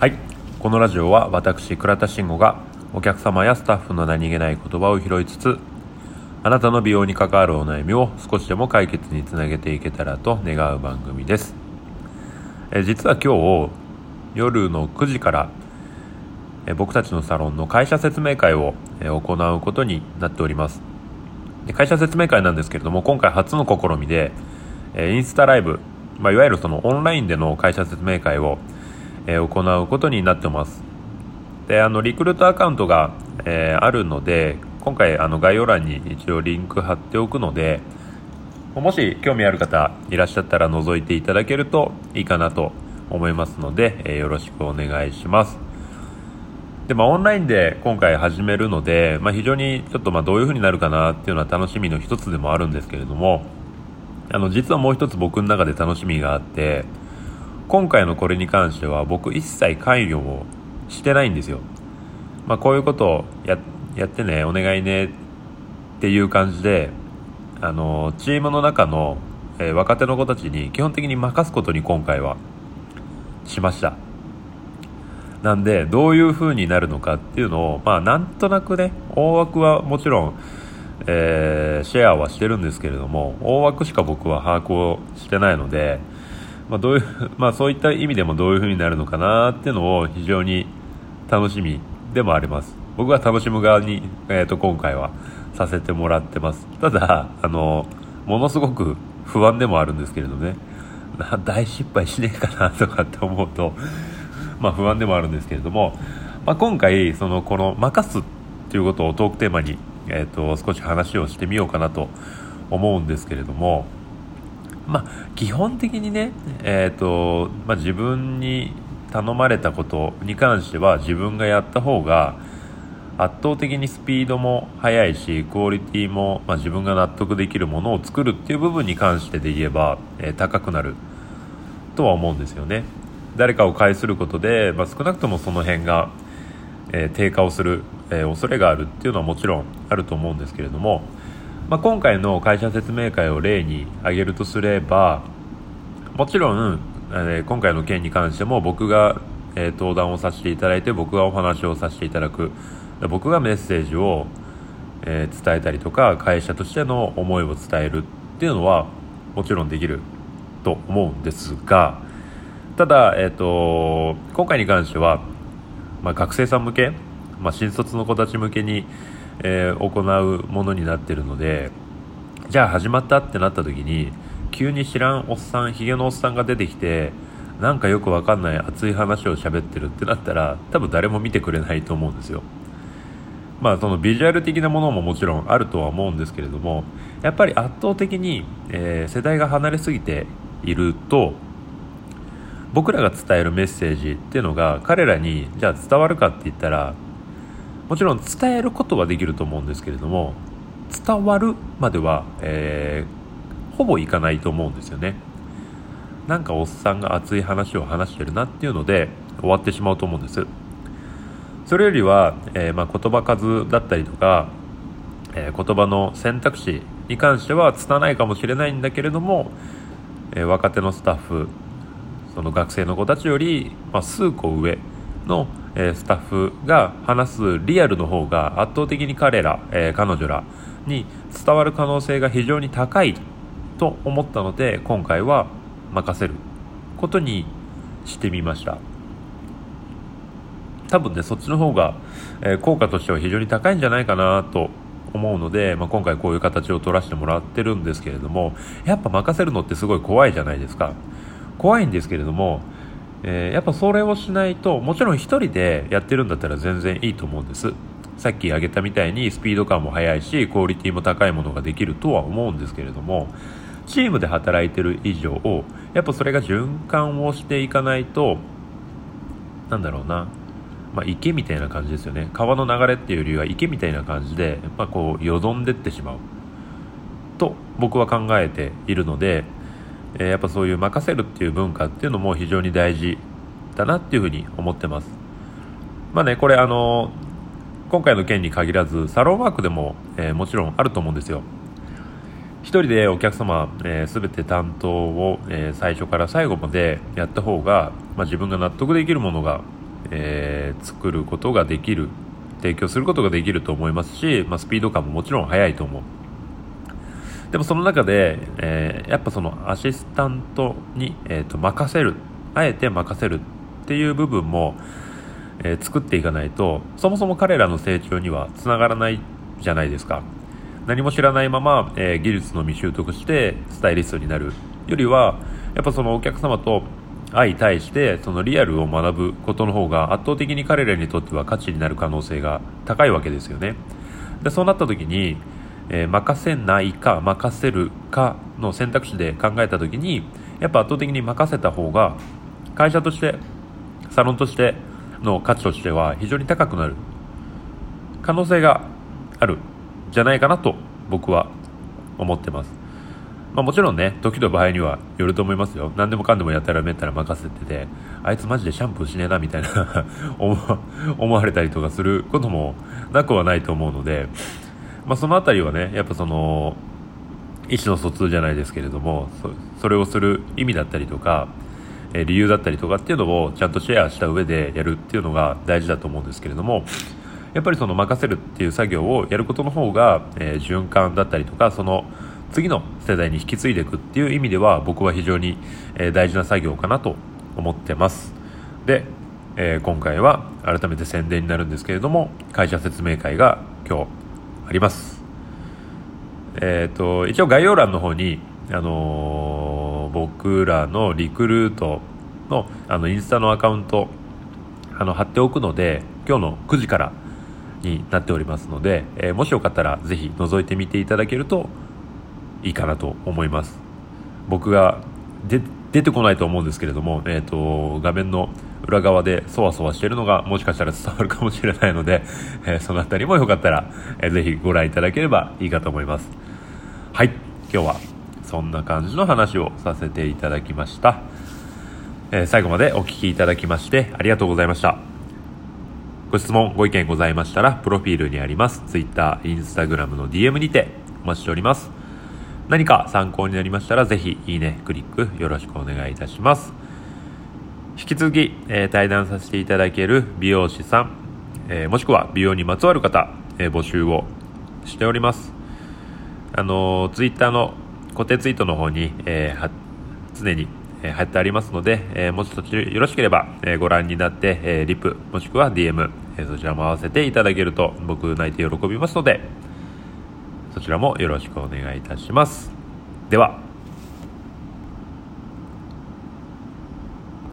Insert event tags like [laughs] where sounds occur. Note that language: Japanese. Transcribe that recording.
はい。このラジオは私倉田慎吾がお客様やスタッフの何気ない言葉を拾いつつあなたの美容に関わるお悩みを少しでも解決につなげていけたらと願う番組です。え実は今日夜の9時からえ僕たちのサロンの会社説明会をえ行うことになっております。で会社説明会なんですけれども今回初の試みでえインスタライブ、まあ、いわゆるそのオンラインでの会社説明会をえ、行うことになってます。であのリクルートアカウントが、え、あるので今回あの概要欄に一応リンク貼っておくのでもし興味ある方いらっしゃったら覗いていただけるといいかなと思いますので、え、よろしくお願いします。で、まあ、オンラインで今回始めるので、まあ、非常にちょっとまあどういう風になるかなっていうのは楽しみの一つでもあるんですけれどもあの実はもう一つ僕の中で楽しみがあって今回のこれに関しては僕一切関与をしてないんですよ。まあ、こういうことをややってね、お願いねっていう感じで、あの、チームの中の、えー、若手の子たちに基本的に任すことに今回はしました。なんで、どういう風になるのかっていうのを、まあ、なんとなくね、大枠はもちろん、えー、シェアはしてるんですけれども、大枠しか僕は把握をしてないので、まあ、どういう [laughs] まあ、そういった意味でもどういう風になるのかなっていうのを非常に楽しみでもあります。僕は楽しむ側に、えー、と今回はさせてもらってます。ただあのものすごく不安でもあるんですけれどね。大失敗しねえかなとかって思うと [laughs] ま不安でもあるんですけれども、まあ、今回そのこの任すっていうことをトークテーマに、えー、と少し話をしてみようかなと思うんですけれども。まあ、基本的にね、えーとまあ、自分に頼まれたことに関しては自分がやった方が圧倒的にスピードも速いしクオリティも、まあ、自分が納得できるものを作るっていう部分に関してで言えば、えー、高くなる。とは思うんですよね。誰かを介することで、まあ、少なくともその辺が、えー、低下をする、えー、恐れがあるっていうのはもちろんあると思うんですけれどもまあ、今回の会社説明会を例に挙げるとすればもちろん、えー、今回の件に関しても僕が、えー、登壇をさせていただいて僕がお話をさせていただく僕がメッセージを、えー、伝えたりとか会社としての思いを伝えるっていうのはもちろんできると思うんですがただ、えーと、今回に関しては、まあ、学生さん向け、まあ、新卒の子たち向けにえー、行うものになってるのでじゃあ始まったってなった時に急に知らんおっさんひげのおっさんが出てきてなんかよくわかんない熱い話を喋ってるってなったら多分誰も見てくれないと思うんですよ。まあそのビジュアル的なものももちろんあるとは思うんですけれどもやっぱり圧倒的に、えー、世代が離れすぎていると僕らが伝えるメッセージっていうのが彼らにじゃあ伝わるかって言ったらもちろん伝えることはできると思うんですけれども伝わるまでは、えー、ほぼいかないと思うんですよね。なんかおっさんが熱い話を話してるなっていうので終わってしまうと思うんです。それよりは、えー、まあ、言葉数だったりとか、えー、言葉の選択肢に関しては拙いかもしれないんだけれども、え若手のスタッフその学生の子たちより、まあ、数個上のえスタッフが話すリアルの方が圧倒的に彼ら、え彼女らに伝わる可能性が非常に高いと思ったので今回は任せることにしてみました。多分ねそっちの方が、え効果としては非常に高いんじゃないかなと思うので、まあ、今回こういう形を取らせてもらってるんですけれどもやっぱ任せるのってすごい怖いじゃないですか。怖いんですけれどもえー、やっぱそれをしないともちろん1人でやってるんだったら全然いいと思うんです。さっき挙げたみたいにスピード感も速いしクオリティも高いものができるとは思うんですけれどもチームで働いてる以上やっぱそれが循環をしていかないとなんだろうな、まあ、池みたいな感じですよね。川の流れっていうよりは池みたいな感じでやっぱこうよどんでってしまう。と僕は考えているのでえやっぱそういう任せるっていう文化っていうのも非常に大事だなっていうふうに思ってます。まあねこれあの今回の件に限らずサロンワークでも、えー、もちろんあると思うんですよ。一人でお客様、えー、全て担当を、えー、最初から最後までやった方が、まあ、自分が納得できるものが、えー、作ることができる提供することができると思いますし、まあ、スピード感ももちろん速いと思う。でもその中で、えー、やっぱそのアシスタントに、えーと、任せるあえて任せるっていう部分も、えー、作っていかないとそもそも彼らの成長にはつながらないじゃないですか。何も知らないまま、えー、技術の未習得してスタイリストになるよりはやっぱそのお客様と相対してそのリアルを学ぶことの方が圧倒的に彼らにとっては価値になる可能性が高いわけですよね。でそうなった時に、えー、任せないか任せるかの選択肢で考えた時にやっぱ圧倒的に任せた方が会社としてサロンとしての価値としては非常に高くなる。可能性がある。じゃないかなと僕は思ってます。まあ、もちろんね、時の場合にはよると思いますよ。何でもかんでもやったらめったら任せてて、あいつマジでシャンプーしねえなみたいな [laughs] 思われたりとかすることもなくはないと思うので、まあ、そのあたりはね、やっぱその、意思の疎通じゃないですけれども、それをする意味だったりとか、え理由だったりとかっていうのをちゃんとシェアした上でやるっていうのが大事だと思うんですけれども、やっぱりその任せるっていう作業をやることの方が、えー、循環だったりとか、その、次の世代に引き継いでいくっていう意味では僕は非常に、え大事な作業かなと思ってます。で、えー、今回は改めて宣伝になるんですけれども会社説明会が今日あります。えっ、ー、と一応概要欄の方にあのー、僕らのリクルートのあのインスタのアカウントあの貼っておくので今日の9時からになっておりますので、えー、もしよかったらぜひ覗いてみていただけるといいかなと思います。僕が出てこないと思うんですけれども、えーと、画面の裏側でそわそわしてるのがもしかしたら伝わるかもしれないので、えー、その辺りもよかったら、えー、ぜひご覧いただければいいかと思います。はい。今日はそんな感じの話をさせていただきました、えー、最後までお聴きいただきましてありがとうございました。ご質問ご意見ございましたらプロフィールにあります。Twitter、Instagram の DM にてお待ちしております。何か参考になりましたら、ぜひ、いいね、クリックよろしくお願いいたします。引き続き、えー、対談させていただける美容師さん、えー、もしくは美容にまつわる方、えー、募集をしております。あのツイッターの固定ツイートの方に、え常に、え貼ってありますので、えもしそちらよろしければ、えご覧になって、えリプ、もしくは DM、えそちらも合わせていただけると僕泣いて喜びますので、そちらもよろしくお願いいたします。では。